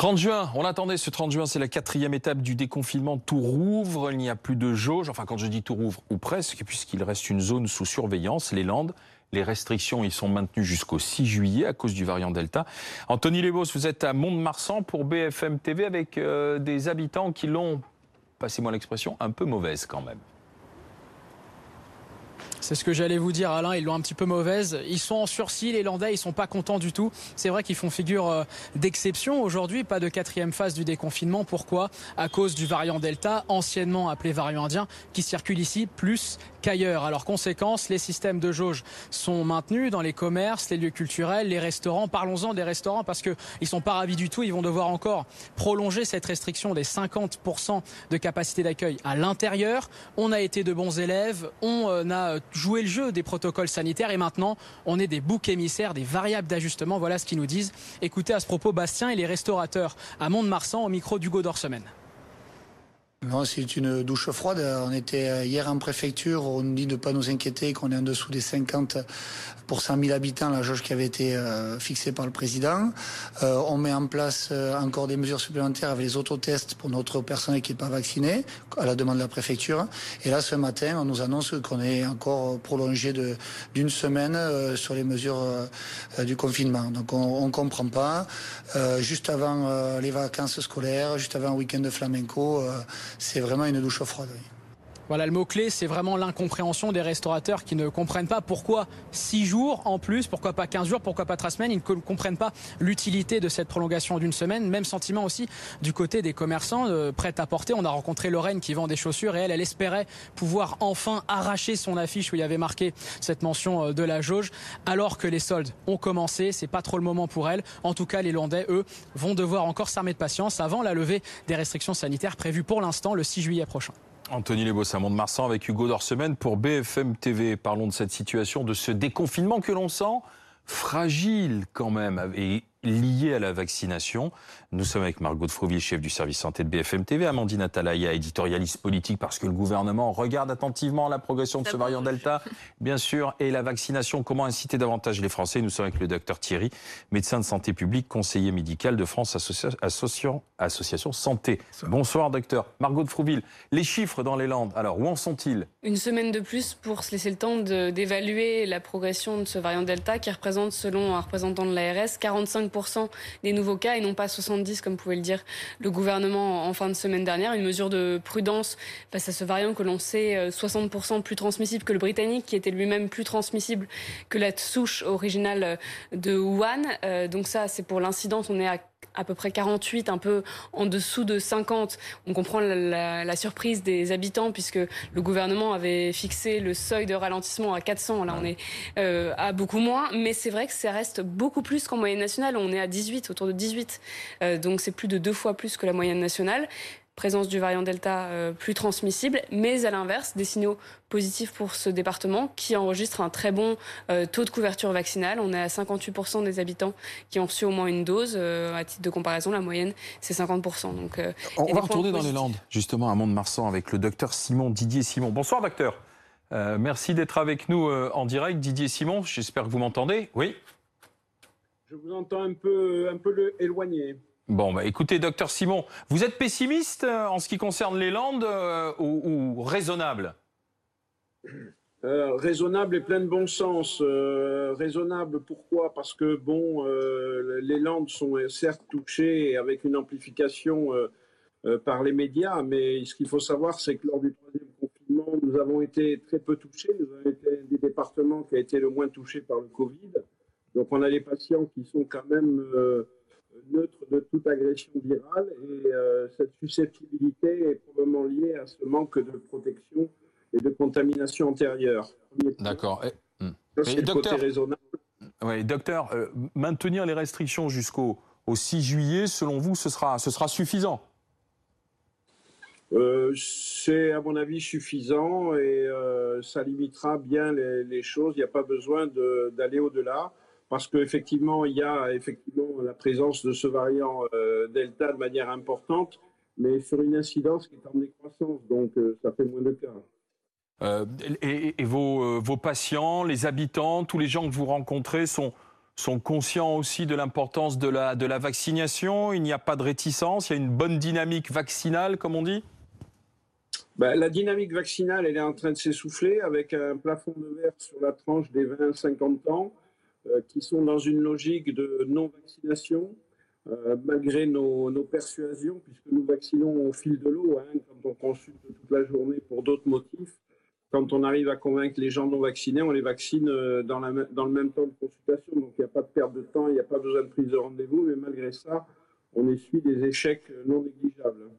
30 juin, on attendait ce 30 juin, c'est la quatrième étape du déconfinement. Tout rouvre, il n'y a plus de jauge. Enfin, quand je dis tout rouvre, ou presque, puisqu'il reste une zone sous surveillance, les Landes. Les restrictions y sont maintenues jusqu'au 6 juillet à cause du variant Delta. Anthony Lebos, vous êtes à Mont-de-Marsan pour BFM TV avec euh, des habitants qui l'ont, passez-moi l'expression, un peu mauvaise quand même. C'est ce que j'allais vous dire, Alain. Ils l'ont un petit peu mauvaise. Ils sont en sursis, les Landais. Ils sont pas contents du tout. C'est vrai qu'ils font figure euh, d'exception aujourd'hui. Pas de quatrième phase du déconfinement. Pourquoi? À cause du variant Delta, anciennement appelé variant indien, qui circule ici plus qu'ailleurs. Alors, conséquence, les systèmes de jauge sont maintenus dans les commerces, les lieux culturels, les restaurants. Parlons-en des restaurants parce qu'ils sont pas ravis du tout. Ils vont devoir encore prolonger cette restriction des 50% de capacité d'accueil à l'intérieur. On a été de bons élèves. On euh, a jouer le jeu des protocoles sanitaires et maintenant on est des boucs émissaires, des variables d'ajustement. Voilà ce qu'ils nous disent. Écoutez à ce propos Bastien et les restaurateurs à Mont-de-Marsan au micro d'Hugo Dorsemaine. Non, c'est une douche froide. On était hier en préfecture, on nous dit de ne pas nous inquiéter, qu'on est en dessous des 50 pour 100 000 habitants, la jauge qui avait été euh, fixée par le président. Euh, on met en place euh, encore des mesures supplémentaires avec les autotests pour notre personnel qui n'est pas vacciné, à la demande de la préfecture. Et là, ce matin, on nous annonce qu'on est encore prolongé d'une semaine sur les mesures du confinement. Donc on ne comprend pas. juste avant les vacances scolaires, juste avant un week-end de flamenco, c'est vraiment une douche froide. Voilà, le mot-clé, c'est vraiment l'incompréhension des restaurateurs qui ne comprennent pas pourquoi 6 jours en plus, pourquoi pas 15 jours, pourquoi pas 3 semaines. Ils ne comprennent pas l'utilité de cette prolongation d'une semaine. Même sentiment aussi du côté des commerçants euh, prêts à porter. On a rencontré Lorraine qui vend des chaussures et elle, elle espérait pouvoir enfin arracher son affiche où il y avait marqué cette mention euh, de la jauge. Alors que les soldes ont commencé, c'est pas trop le moment pour elle. En tout cas, les Landais, eux, vont devoir encore s'armer de patience avant la levée des restrictions sanitaires prévues pour l'instant le 6 juillet prochain. Anthony Lebos, de Marsan avec Hugo Dorsemaine pour BFM TV. Parlons de cette situation, de ce déconfinement que l'on sent fragile quand même lié à la vaccination. Nous sommes avec Margot de Frouvier, chef du service santé de BFM TV, Amandine Atalaya, éditorialiste politique, parce que le gouvernement regarde attentivement la progression de ce variant Delta, bien sûr, et la vaccination, comment inciter davantage les Français? Nous sommes avec le docteur Thierry, médecin de santé publique, conseiller médical de France Association, Association Santé. Bonsoir, docteur. Margot de Frouville, les chiffres dans les Landes, alors où en sont-ils? Une semaine de plus pour se laisser le temps d'évaluer la progression de ce variant Delta, qui représente, selon un représentant de l'ARS, 45 des nouveaux cas et non pas 70 comme pouvait le dire le gouvernement en fin de semaine dernière. Une mesure de prudence face à ce variant que l'on sait 60% euh, plus transmissible que le britannique qui était lui-même plus transmissible que la souche originale de Wuhan. Euh, donc ça, c'est pour l'incidence. On est à à peu près 48, un peu en dessous de 50. On comprend la, surprise des habitants puisque le gouvernement avait fixé le seuil de ralentissement à 400. Là, on est euh, à beaucoup moins. Mais c'est vrai que ça reste beaucoup plus qu'en moyenne nationale. On est à 18, autour de 18. Euh, donc c'est plus de deux fois plus que la moyenne nationale présence du variant Delta euh, plus transmissible, mais à l'inverse, des signaux positifs pour ce département qui enregistre un très bon euh, taux de couverture vaccinale. On est à 58% des habitants qui ont reçu au moins une dose. Euh, à titre de comparaison, la moyenne, c'est 50%. Donc, On va retourner dans les Landes, justement, à Mont-de-Marsan, avec le docteur Simon, Didier Simon. Bonsoir, docteur. merci d'être avec nous en direct, Didier Simon. J'espère que vous m'entendez. Oui Je vous entends un peu, un peu éloigné. Bon, bah, écoutez, docteur Simon, vous êtes pessimiste euh, en ce qui concerne les Landes euh, ou, raisonnable? Euh, raisonnable et plein de bon sens. raisonnable, pourquoi? Parce que bon, les Landes sont certes touchées avec une amplification par les médias, mais ce qu'il faut savoir, c'est que lors du troisième confinement, nous avons été très peu touchés. Nous avons été un des départements qui a été le moins touché par le Covid. Donc, on a des patients qui sont quand même neutre de toute agression virale et euh, cette susceptibilité est probablement liée à ce manque de protection et de contamination antérieure. D'accord. Hmm. docteur, oui, docteur euh, maintenir les restrictions jusqu'au au 6 juillet, selon vous, ce sera, ce sera suffisant? Euh, c'est à mon avis suffisant et ça limitera bien les, les choses. Il n'y a pas besoin d'aller au-delà parce qu'effectivement, il y a effectivement la présence de ce variant euh, Delta de manière importante, mais sur une incidence qui est en décroissance, donc euh, ça fait moins de cas. Euh, et, vos, vos, patients, les habitants, tous les gens que vous rencontrez sont, sont conscients aussi de l'importance de la, de la vaccination? Il n'y a pas de réticence? Il y a une bonne dynamique vaccinale, comme on dit? Ben, La dynamique vaccinale, elle est en train de s'essouffler avec un plafond de verre sur la tranche des 20-50 ans qui sont dans une logique de non-vaccination. Euh, malgré nos, persuasions, puisque nous vaccinons au fil de l'eau, hein, quand on consulte toute la journée pour d'autres motifs, quand on arrive à convaincre les gens non vaccinés, on les vaccine euh, dans le même temps de consultation. Donc il n'y a pas de perte de temps, il n'y a pas besoin de prise de rendez-vous, mais malgré ça, on essuie des échecs non négligeables.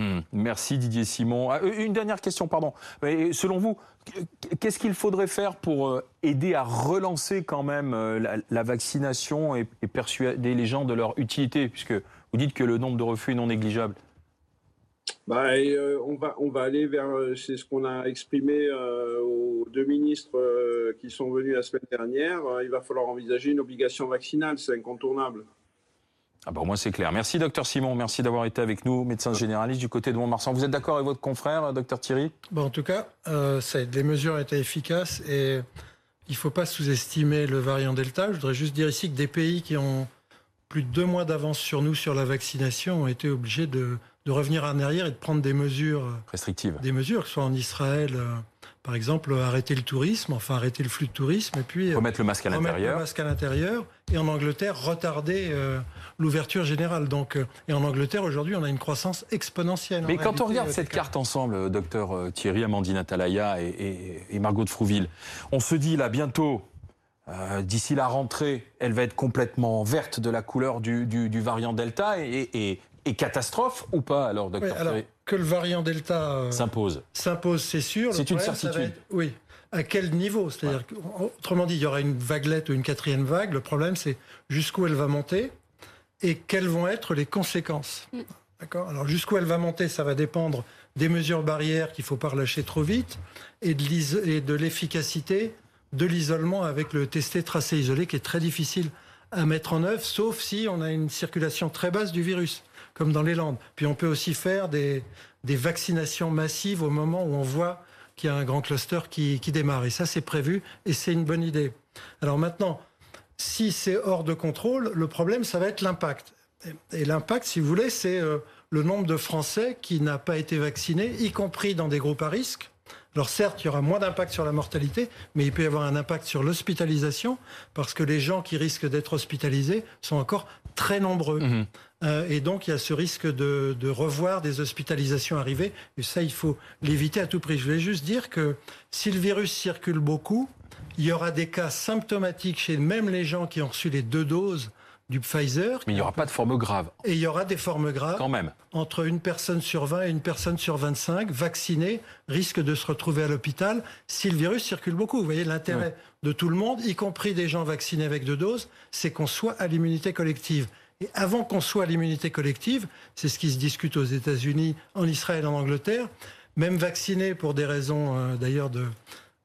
Hmm. merci Didier Simon. Ah, une dernière question, pardon. selon vous, qu'est-ce qu'il faudrait faire pour euh, aider à relancer quand même euh, la, vaccination et, persuader les gens de leur utilité, puisque vous dites que le nombre de refus est non négligeable bah, euh, on, va, on va aller vers, c'est ce qu'on a exprimé aux deux ministres qui sont venus la semaine dernière, il va falloir envisager une obligation vaccinale, c'est incontournable. Ah bah, au moins c'est clair. Merci docteur Simon, merci d'avoir été avec nous, médecin généraliste du côté de Mont-Marsan. Vous êtes d'accord avec votre confrère, docteur Thierry? Bon, En tout cas, euh, les mesures étaient efficaces et il ne faut pas sous-estimer le variant Delta. Je voudrais juste dire ici que des pays qui ont plus de deux mois d'avance sur nous sur la vaccination ont été obligés de, revenir en arrière et de prendre des mesures restrictives. Des mesures, que ce soit en Israël, euh, par exemple, arrêter le tourisme, enfin arrêter le flux de tourisme, et puis remettre le masque à l'intérieur. Le masque à l'intérieur, et en Angleterre retarder euh, l'ouverture générale. Donc, euh, et en Angleterre aujourd'hui, on a une croissance exponentielle. Mais quand on regarde cette carte ensemble, docteur Thierry, Amandine Atalaya et, et, Margot de Frouville, on se dit là bientôt. D'ici la rentrée, elle va être complètement verte de la couleur du, du, variant Delta et, et catastrophe ou pas alors, docteur alors, Que le variant Delta euh, s'impose. S'impose, c'est sûr. C'est une certitude. oui. À quel niveau? C'est-à-dire, autrement dit, il y aura une vaguelette ou une quatrième vague. Le problème, c'est jusqu'où elle va monter et quelles vont être les conséquences. Mm. D'accord? Alors, jusqu'où elle va monter, ça va dépendre des mesures barrières qu'il ne faut pas relâcher trop vite et de l'efficacité de l'isolement avec le testé, tracé, isolé, qui est très difficile à mettre en œuvre, sauf si on a une circulation très basse du virus comme dans les Landes. Puis on peut aussi faire des, vaccinations massives au moment où on voit qu'il y a un grand cluster qui, démarre. Et ça, c'est prévu et c'est une bonne idée. Alors maintenant, si c'est hors de contrôle, le problème, ça va être l'impact. Et, l'impact, si vous voulez, c'est euh, le nombre de Français qui n'a pas été vacciné, y compris dans des groupes à risque. Alors certes, il y aura moins d'impact sur la mortalité, mais il peut y avoir un impact sur l'hospitalisation, parce que les gens qui risquent d'être hospitalisés sont encore très nombreux. Mhm. Euh, et donc, il y a ce risque de, revoir des hospitalisations arriver. Et ça, il faut l'éviter à tout prix. Je voulais juste dire que si le virus circule beaucoup, il y aura des cas symptomatiques chez même les gens qui ont reçu les deux doses du Pfizer. Mais il n'y aura pas de forme grave. Et il y aura des formes graves. Quand même. Entre une personne sur 20 et une personne sur 25 vaccinée risque de se retrouver à l'hôpital si le virus circule beaucoup. Vous voyez, l'intérêt de tout le monde, y compris des gens vaccinés avec deux doses, c'est qu'on soit à l'immunité collective. Et avant qu'on soit à l'immunité collective, c'est ce qui se discute aux États-Unis, en Israël, en Angleterre, même vaccinés pour des raisons euh, d'ailleurs de,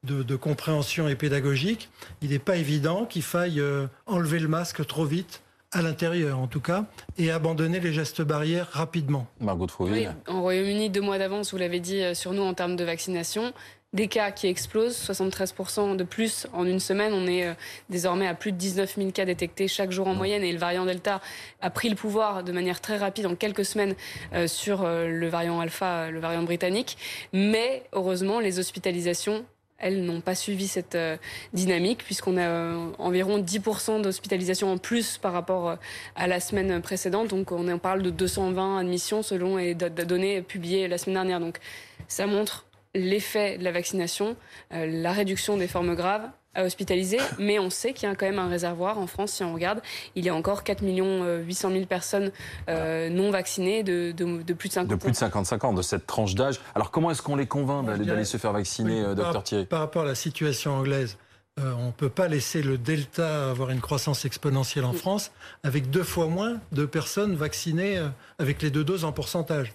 de, compréhension et pédagogique, il n'est pas évident qu'il faille euh, enlever le masque trop vite à l'intérieur en tout cas, et abandonner les gestes barrières rapidement. Margot oui, En Royaume-Uni, deux mois d'avance, vous l'avez dit, euh, sur nous en termes de vaccination. Des cas qui explosent, 73% de plus en une semaine. On est euh, désormais à plus de 19 000 cas détectés chaque jour en moyenne et le variant Delta a pris le pouvoir de manière très rapide en quelques semaines euh, sur le variant Alpha, le variant britannique. Mais heureusement, les hospitalisations elles n'ont pas suivi cette euh, dynamique puisqu'on a euh, environ 10% d'hospitalisation en plus par rapport euh, à la semaine précédente. Donc on en parle de 220 admissions selon les données publiées la semaine dernière. Donc ça montre l'effet de la vaccination, la réduction des formes graves à hospitaliser, mais on sait qu'il y a quand même un réservoir en France, si on regarde. Il y a encore 4 800 000 personnes euh, non vaccinées de, de, plus de 50 ans. De plus de 55 ans, de cette tranche d'âge. Alors comment est-ce qu'on les convainc d'aller se faire vacciner, euh, docteur Thierry Par rapport à la situation anglaise, euh, on ne peut pas laisser le Delta avoir une croissance exponentielle en France avec deux fois moins de personnes vaccinées avec les deux doses en pourcentage.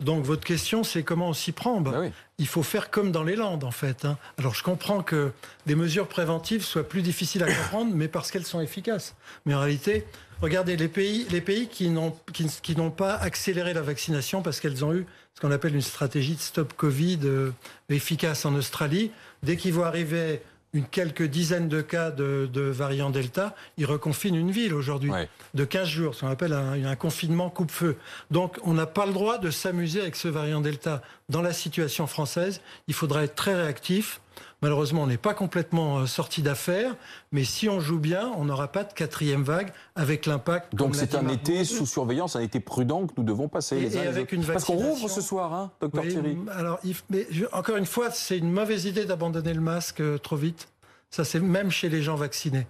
Donc votre question, c'est comment on s'y prend bah, Il faut faire comme dans les Landes, en fait. Hein. Alors je comprends que des mesures préventives soient plus difficiles à comprendre, mais parce qu'elles sont efficaces. Mais en réalité, regardez les pays, les pays qui n'ont qui, n'ont pas accéléré la vaccination parce qu'elles ont eu ce qu'on appelle une stratégie de stop Covid euh, efficace en Australie. Dès qu'ils vont arriver une quelques dizaines de cas de, variant Delta, ils reconfinent une ville aujourd'hui de 15 jours, ce qu'on appelle un, un confinement coupe-feu. Donc on n'a pas le droit de s'amuser avec ce variant Delta. Dans la situation française, il faudra être très réactif. Malheureusement, on n'est pas complètement euh, sorti d'affaires, mais si on joue bien, on n'aura pas de quatrième vague avec l'impact. Donc c'est un été sous surveillance, un été prudent que nous devons passer les uns avec une Parce qu'on rouvre ce soir, hein, docteur Thierry. Alors, mais encore une fois, c'est une mauvaise idée d'abandonner le masque euh, trop vite. Ça, c'est même chez les gens vaccinés.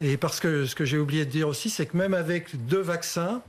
Et parce que ce que j'ai oublié de dire aussi, c'est que même avec deux vaccins,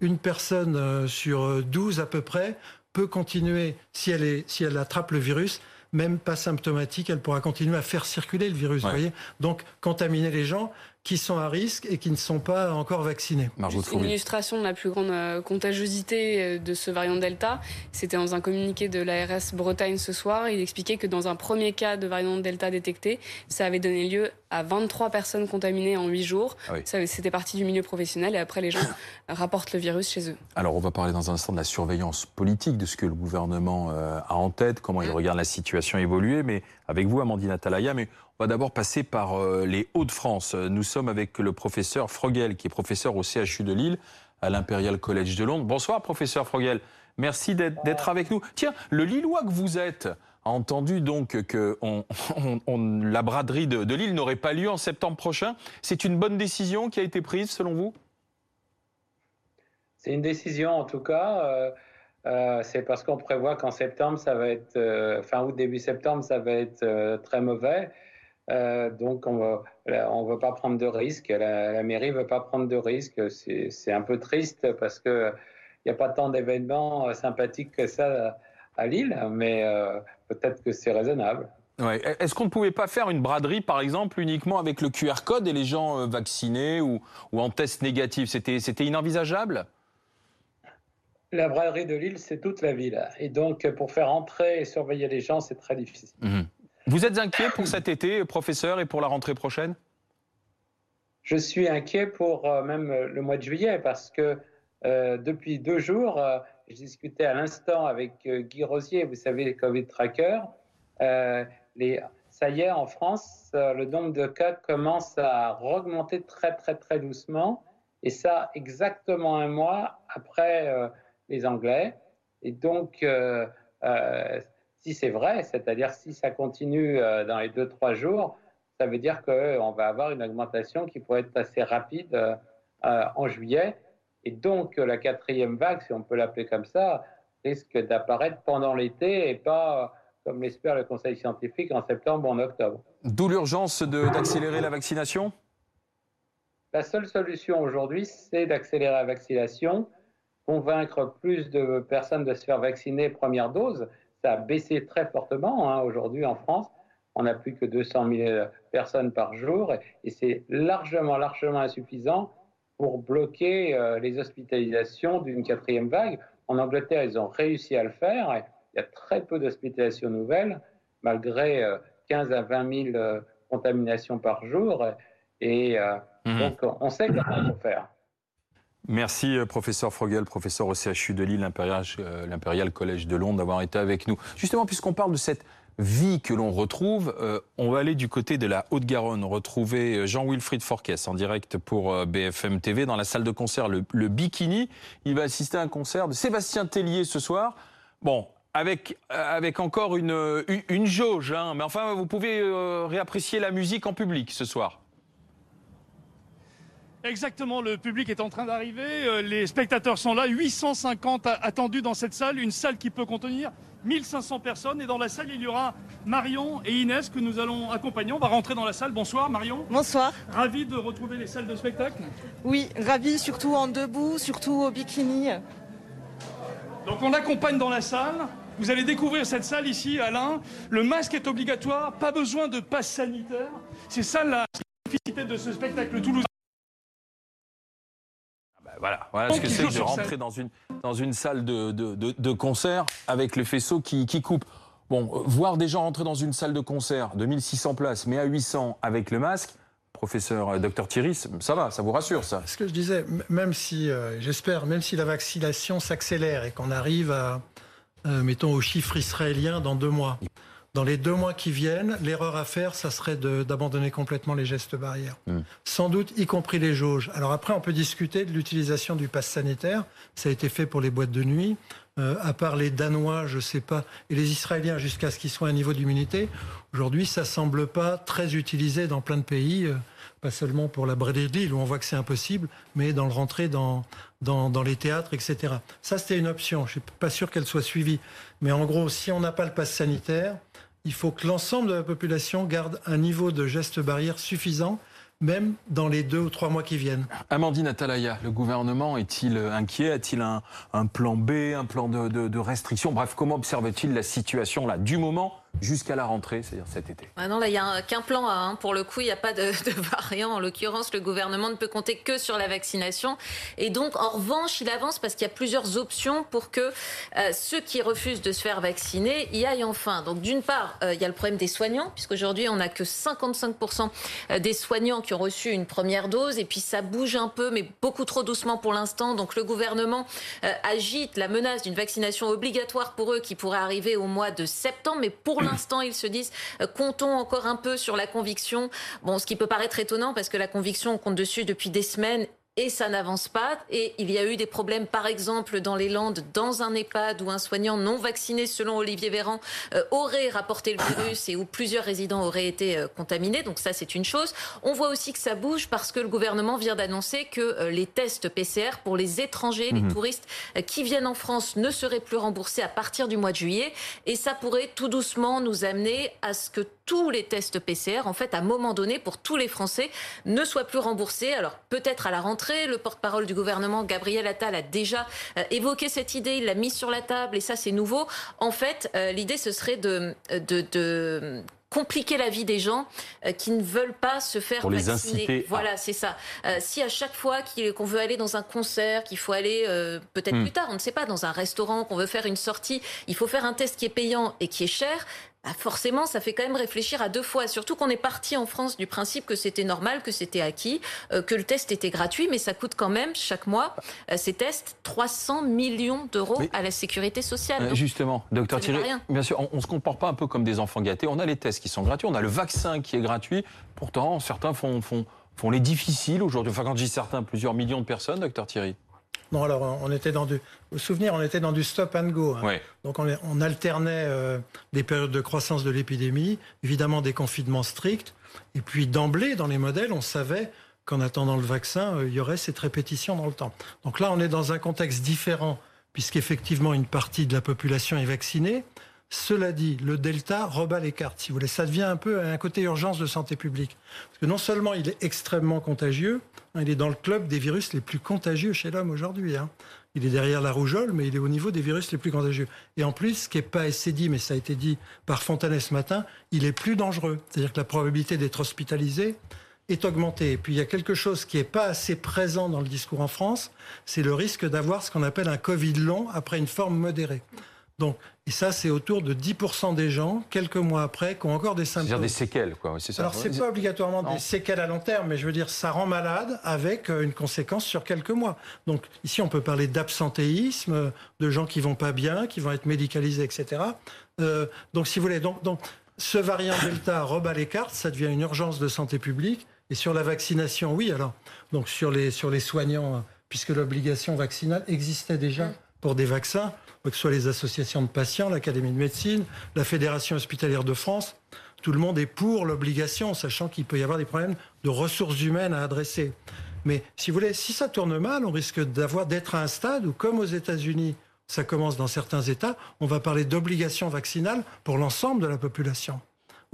une personne euh, sur 12 à peu près peut continuer, si elle, est, si elle attrape le virus, même pas symptomatique, elle pourra continuer à faire circuler le virus. voyez Donc, contaminer les gens qui sont à risque et qui ne sont pas encore vaccinés. Juste une illustration de la plus grande euh, contagiosité euh, de ce variant Delta, c'était dans un communiqué de l'ARS Bretagne ce soir. Il expliquait que dans un premier cas de variant Delta détecté, ça avait donné lieu à 23 personnes contaminées en 8 jours. Ah c'était parti du milieu professionnel et après les gens rapportent le virus chez eux. Alors on va parler dans un instant de la surveillance politique, de ce que le gouvernement euh, a en tête, comment il mmh. regarde la situation évoluer, mais avec vous Amandine Atalaya, mais on va d'abord passer par euh, les Hauts-de-France. Nous sommes avec le professeur Frogel, qui est professeur au CHU de Lille, à l'Imperial College de Londres. Bonsoir, professeur Frogel. Merci d'être avec nous. Tiens, le Lillois que vous êtes entendu donc que la braderie de, Lille n'aurait pas lieu en septembre prochain. C'est une bonne décision qui a été prise, selon vous? C'est une décision, en tout cas. Euh, euh, c'est parce qu'on prévoit qu'en septembre, ça va être, fin août, début septembre, ça va être très mauvais. Euh, donc, on ne veut pas prendre de risques. La, mairie ne veut pas prendre de risques. C'est un peu triste parce qu'il n'y a pas tant d'événements euh, sympathiques que ça à Lille, mais euh, peut-être que c'est raisonnable. Est-ce qu'on ne pouvait pas faire une braderie, par exemple, uniquement avec le QR code et les gens vaccinés ou, en test négatif? C'était inenvisageable? La braderie de Lille, c'est toute la ville. Et donc, pour faire entrer et surveiller les gens, c'est très difficile. Mmh. Vous êtes inquiet pour cet été, professeur, et pour la rentrée prochaine? Je suis inquiet pour euh, même euh, le mois de juillet parce que euh, depuis deux jours, j'ai discuté à l'instant avec Guy Rosier, vous savez, Covid Tracker. Les, ça y est, en France, le nombre de cas commence à augmenter très, très, très doucement. Et ça, exactement un mois après les Anglais. Et donc, si c'est vrai, c'est-à-dire si ça continue euh, dans les deux, trois jours, ça veut dire qu'on va avoir une augmentation qui pourrait être assez rapide euh, euh, en juillet. Et donc, la quatrième vague, si on peut l'appeler comme ça, risque d'apparaître pendant l'été et pas, comme l'espère le Conseil scientifique, en septembre ou en octobre. D'où l'urgence d'accélérer la vaccination? La seule solution aujourd'hui, c'est d'accélérer la vaccination, convaincre plus de personnes de se faire vacciner première dose ça a baissé très fortement. Hein, aujourd'hui, en France, on n'a plus que 200 000 personnes par jour et c'est largement, largement insuffisant pour bloquer euh, les hospitalisations d'une quatrième vague. En Angleterre, ils ont réussi à le faire. il y a très peu d'hospitalisations nouvelles, malgré 15 euh, à 20 000 euh, contaminations par jour. Et mhm. donc, on sait comment il faut faire. Merci professeur Frogel, professeur au CHU de Lille, l'Impérial Collège de Londres, d'avoir été avec nous. Justement, puisqu'on parle de cette vie que l'on retrouve, euh, on va aller du côté de la Haute-Garonne, retrouver Jean-Wilfried Forquès en direct pour BFM TV dans la salle de concert le, Bikini. Il va assister à un concert de Sébastien Tellier ce soir. Bon, avec, avec encore une, une, jauge, hein, mais enfin, vous pouvez réapprécier la musique en public ce soir. Exactement, le public est en train d'arriver, euh, les spectateurs sont là, 850 attendus dans cette salle, une salle qui peut contenir 1500 personnes et dans la salle il y aura Marion et Inès que nous allons accompagner. On va rentrer dans la salle. Bonsoir Marion. Bonsoir. Ravi de retrouver les salles de spectacle. Oui, ravi surtout en debout, surtout au bikini. Donc on accompagne dans la salle. Vous allez découvrir cette salle ici, Alain. Le masque est obligatoire, pas besoin de passe sanitaire. C'est ça la spécificité de ce spectacle toulousain voilà, voilà ce que c'est de rentrer dans une, dans une salle de, de, de, concert avec le faisceau qui, qui coupe. Bon, euh, voir des gens rentrer dans une salle de concert de 1600 places, mais à 800 avec le masque, professeur euh, docteur Thierry, ça va, ça vous rassure ça. Ce que je disais, même si, euh, j'espère, même si la vaccination s'accélère et qu'on arrive à, mettons, aux chiffres israéliens dans deux mois, dans les deux mois qui viennent, l'erreur à faire, ça serait d'abandonner complètement les gestes barrières. Hmm. Sans doute, y compris les jauges. Alors après, on peut discuter de l'utilisation du pass sanitaire. Ça a été fait pour les boîtes de nuit. Euh, à part les Danois, je sais pas, et les Israéliens jusqu'à ce qu'ils soient à un niveau d'immunité, aujourd'hui, ça semble pas très utilisé dans plein de pays, euh, pas seulement pour la Brésil où on voit que c'est impossible, mais dans le rentrer dans, dans, dans les théâtres, etc. Ça, c'était une option. Je suis pas sûr qu'elle soit suivie. Mais en gros, si on n'a pas le pass sanitaire, il faut que l'ensemble de la population garde un niveau de gestes barrières suffisant même dans les deux ou trois mois qui viennent. Amandine Atalaya, le gouvernement est-il inquiet? A-t-il un, plan B, un plan de, de, de restriction? Bref, comment observe-t-il la situation là du moment jusqu'à la rentrée, c'est-à-dire cet été. Ah non, là, il n'y a qu'un plan A. Hein. Pour le coup, il n'y a pas de, variant. En l'occurrence, le gouvernement ne peut compter que sur la vaccination. Et donc, en revanche, il avance parce qu'il y a plusieurs options pour que euh, ceux qui refusent de se faire vacciner y aillent enfin. Donc, d'une part, euh, il y a le problème des soignants, puisqu'aujourd'hui, on n'a que 55% euh, des soignants qui ont reçu une première dose. Et puis, ça bouge un peu, mais beaucoup trop doucement pour l'instant. Donc, le gouvernement agite la menace d'une vaccination obligatoire pour eux qui pourrait arriver au mois de septembre. Mais pour l'instant, ils se disent euh, comptons encore un peu sur la conviction. Bon, ce qui peut paraître étonnant parce que la conviction, on compte dessus depuis des semaines et ça n'avance pas. Et il y a eu des problèmes, par exemple, dans les Landes, dans un EHPAD où un soignant non vacciné, selon Olivier Véran, euh, aurait rapporté le virus et où plusieurs résidents auraient été euh, contaminés. Donc ça, c'est une chose. On voit aussi que ça bouge parce que le gouvernement vient d'annoncer que euh, les tests PCR pour les étrangers, les mhm. touristes qui viennent en France ne seraient plus remboursés à partir du mois de juillet. Et ça pourrait tout doucement nous amener à ce que tous les tests PCR, en fait, à un moment donné, pour tous les Français, ne soient plus remboursés. Alors peut-être à la rentrée, le porte-parole du gouvernement, Gabriel Attal, a déjà euh, évoqué cette idée, il l'a mise sur la table, et ça c'est nouveau. En fait, euh, l'idée, ce serait de, de, de compliquer la vie des gens euh, qui ne veulent pas se faire Pour Les inciter voilà, c'est ça. Euh, si à chaque fois qu'on veut aller dans un concert, qu'il faut aller euh, peut-être hmm. plus tard, on ne sait pas, dans un restaurant, qu'on veut faire une sortie, il faut faire un test qui est payant et qui est cher, bah, forcément, ça fait quand même réfléchir à deux fois. Surtout qu'on est parti en France du principe que c'était normal, que c'était acquis, euh, que le test était gratuit, mais ça coûte quand même chaque mois euh, ces tests 300 millions d'euros à la sécurité sociale. Euh, justement, docteur Thierry, bien sûr, on, ne se comporte pas un peu comme des enfants gâtés. On a les tests qui sont gratuits, on a le vaccin qui est gratuit. Pourtant, certains font, font, font les difficiles aujourd'hui. Enfin, quand je dis certains, plusieurs millions de personnes, docteur Thierry. Non, alors on était dans du. Vous vous souvenez, on était dans du stop and go. Hein. Donc on, alternait euh, des périodes de croissance de l'épidémie, évidemment des confinements stricts, et puis d'emblée dans les modèles, on savait qu'en attendant le vaccin, euh, il y aurait cette répétition dans le temps. Donc là, on est dans un contexte différent, puisqu'effectivement une partie de la population est vaccinée. Cela dit, le Delta rebat les cartes, si vous voulez. Ça devient un peu un côté urgence de santé publique. Parce que non seulement il est extrêmement contagieux, hein, il est dans le club des virus les plus contagieux chez l'homme aujourd'hui. Hein. Il est derrière la rougeole, mais il est au niveau des virus les plus contagieux. Et en plus, ce qui n'est pas assez dit, mais ça a été dit par Fontanet ce matin, il est plus dangereux. C'est-à-dire que la probabilité d'être hospitalisé est augmentée. Et puis il y a quelque chose qui n'est pas assez présent dans le discours en France, c'est le risque d'avoir ce qu'on appelle un Covid long après une forme modérée. Donc, et ça, c'est autour de 10% des gens, quelques mois après, qui ont encore des symptômes. C'est-à-dire des séquelles, quoi. C'est ça. Alors, c'est pas obligatoirement des séquelles à long terme, mais je veux dire, ça rend malade avec euh, une conséquence sur quelques mois. Donc, ici, on peut parler d'absentéisme, de gens qui vont pas bien, qui vont être médicalisés, etc. Euh, donc, si vous voulez, donc, donc, ce variant Delta rebat les cartes, ça devient une urgence de santé publique. Et sur la vaccination, oui, alors, donc sur les, sur les soignants, puisque l'obligation vaccinale existait déjà pour des vaccins, que ce soit les associations de patients, l'Académie de médecine, la Fédération hospitalière de France, tout le monde est pour l'obligation, sachant qu'il peut y avoir des problèmes de ressources humaines à adresser. Mais si vous voulez, si ça tourne mal, on risque d'avoir d'être à un stade où, comme aux États-Unis, ça commence dans certains États, on va parler d'obligation vaccinale pour l'ensemble de la population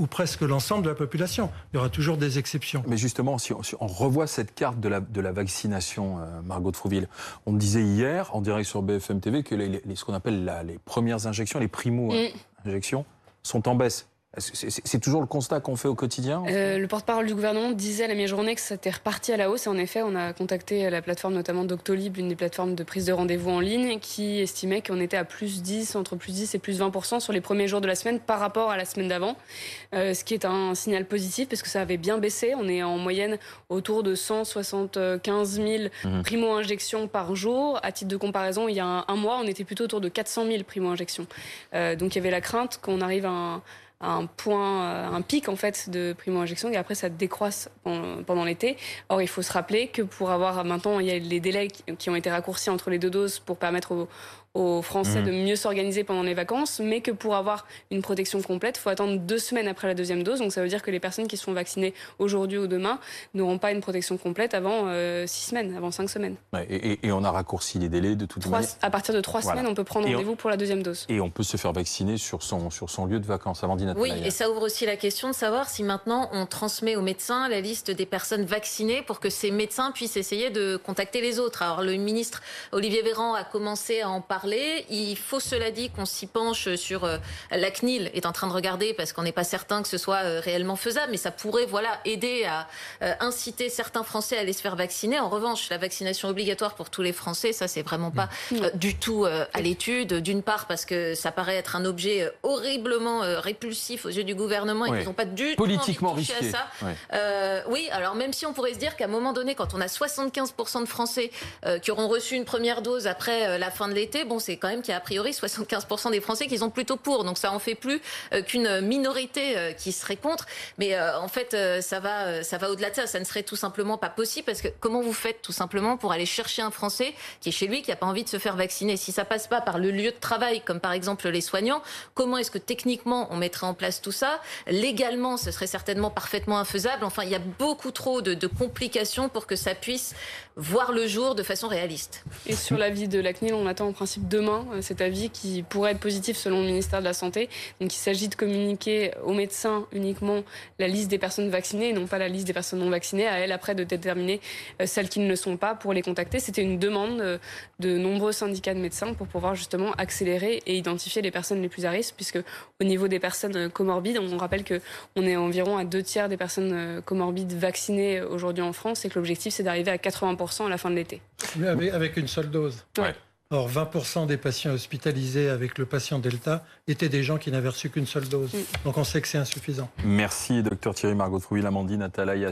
ou presque l'ensemble de la population. Il y aura toujours des exceptions. Mais justement, si on, revoit cette carte de la, de la vaccination, euh, Margot de Frouville, on disait hier, en direct sur BFM TV, que les, ce qu'on appelle les premières injections, les primo-injections, sont en baisse. C'est toujours le constat qu'on fait au quotidien euh, Le porte-parole du gouvernement disait à la mi-journée que c'était reparti à la hausse. Et en effet, on a contacté la plateforme notamment Doctolib, une des plateformes de prise de rendez-vous en ligne, qui estimait qu'on était à plus 10, entre plus 10 et plus 20% sur les premiers jours de la semaine par rapport à la semaine d'avant. Euh, ce qui est un signal positif parce que ça avait bien baissé. On est en moyenne autour de 175 000 mmh. primo-injections par jour. À titre de comparaison, il y a un, mois, on était plutôt autour de 400 000 primo-injections. Euh, donc il y avait la crainte qu'on arrive à un un point, un pic en fait de primo-injection et après ça décroisse pendant l'été. Or, il faut se rappeler que pour avoir maintenant, il y a les délais qui ont été raccourcis entre les deux doses pour permettre aux, aux Français mmh. de mieux s'organiser pendant les vacances, mais que pour avoir une protection complète, il faut attendre deux semaines après la deuxième dose. Donc ça veut dire que les personnes qui sont vaccinées aujourd'hui ou demain n'auront pas une protection complète avant euh, six semaines, avant cinq semaines. et, on a raccourci les délais de toute manière. À partir de trois semaines, on peut prendre rendez-vous pour la deuxième dose. Et on peut se faire vacciner sur son, sur son lieu de vacances. Amandine Oui, et ça ouvre aussi la question de savoir si maintenant on transmet aux médecins la liste des personnes vaccinées pour que ces médecins puissent essayer de contacter les autres. Alors le ministre Olivier Véran a commencé à en parler. Il faut cela dit qu'on s'y penche sur euh, la CNIL est en train de regarder parce qu'on n'est pas certain que ce soit euh, réellement faisable, mais ça pourrait voilà aider à euh, inciter certains Français à aller se faire vacciner. En revanche, la vaccination obligatoire pour tous les Français, ça c'est vraiment pas du tout à l'étude. D'une part parce que ça paraît être un objet horriblement répulsif aux yeux du gouvernement et qu'ils n'ont pas du politiquement tout à ça. oui, alors même si on pourrait se dire qu'à un moment donné, quand on a 75% de Français qui auront reçu une première dose après la fin de l'été, bon, c'est quand même qu'il y a a priori 75% des Français qui sont plutôt pour. Donc ça en fait plus euh, qu'une minorité euh, qui serait contre. Mais euh, en fait, ça va, ça va au-delà de ça. Ça ne serait tout simplement pas possible parce que comment vous faites tout simplement pour aller chercher un Français qui est chez lui, qui n'a pas envie de se faire vacciner? Si ça passe pas par le lieu de travail, comme par exemple les soignants, comment est-ce que techniquement on mettrait en place tout ça? Légalement, ce serait certainement parfaitement infaisable. Enfin, il y a beaucoup trop de, de complications pour que ça puisse voir le jour de façon réaliste. Et sur l'avis de la CNIL, on attend en principe demain cet avis qui pourrait être positif selon le ministère de la Santé. Donc il s'agit de communiquer aux médecins uniquement la liste des personnes vaccinées et non pas la liste des personnes non vaccinées. À elle après de déterminer euh, celles qui ne le sont pas pour les contacter. C'était une demande euh, de nombreux syndicats de médecins pour pouvoir justement accélérer et identifier les personnes les plus à risque puisque au niveau des personnes euh, comorbides, on rappelle que on est environ à deux tiers des personnes comorbides vaccinées aujourd'hui en France et que l'objectif c'est d'arriver à 80% à la fin de l'été. Avec une seule dose. Ouais. Or, 20% des patients hospitalisés avec le patient Delta étaient des gens qui n'avaient reçu qu'une seule dose. Mm. Donc on sait que c'est insuffisant. Merci, docteur Thierry Margot Trouville, Amandine Atalaya.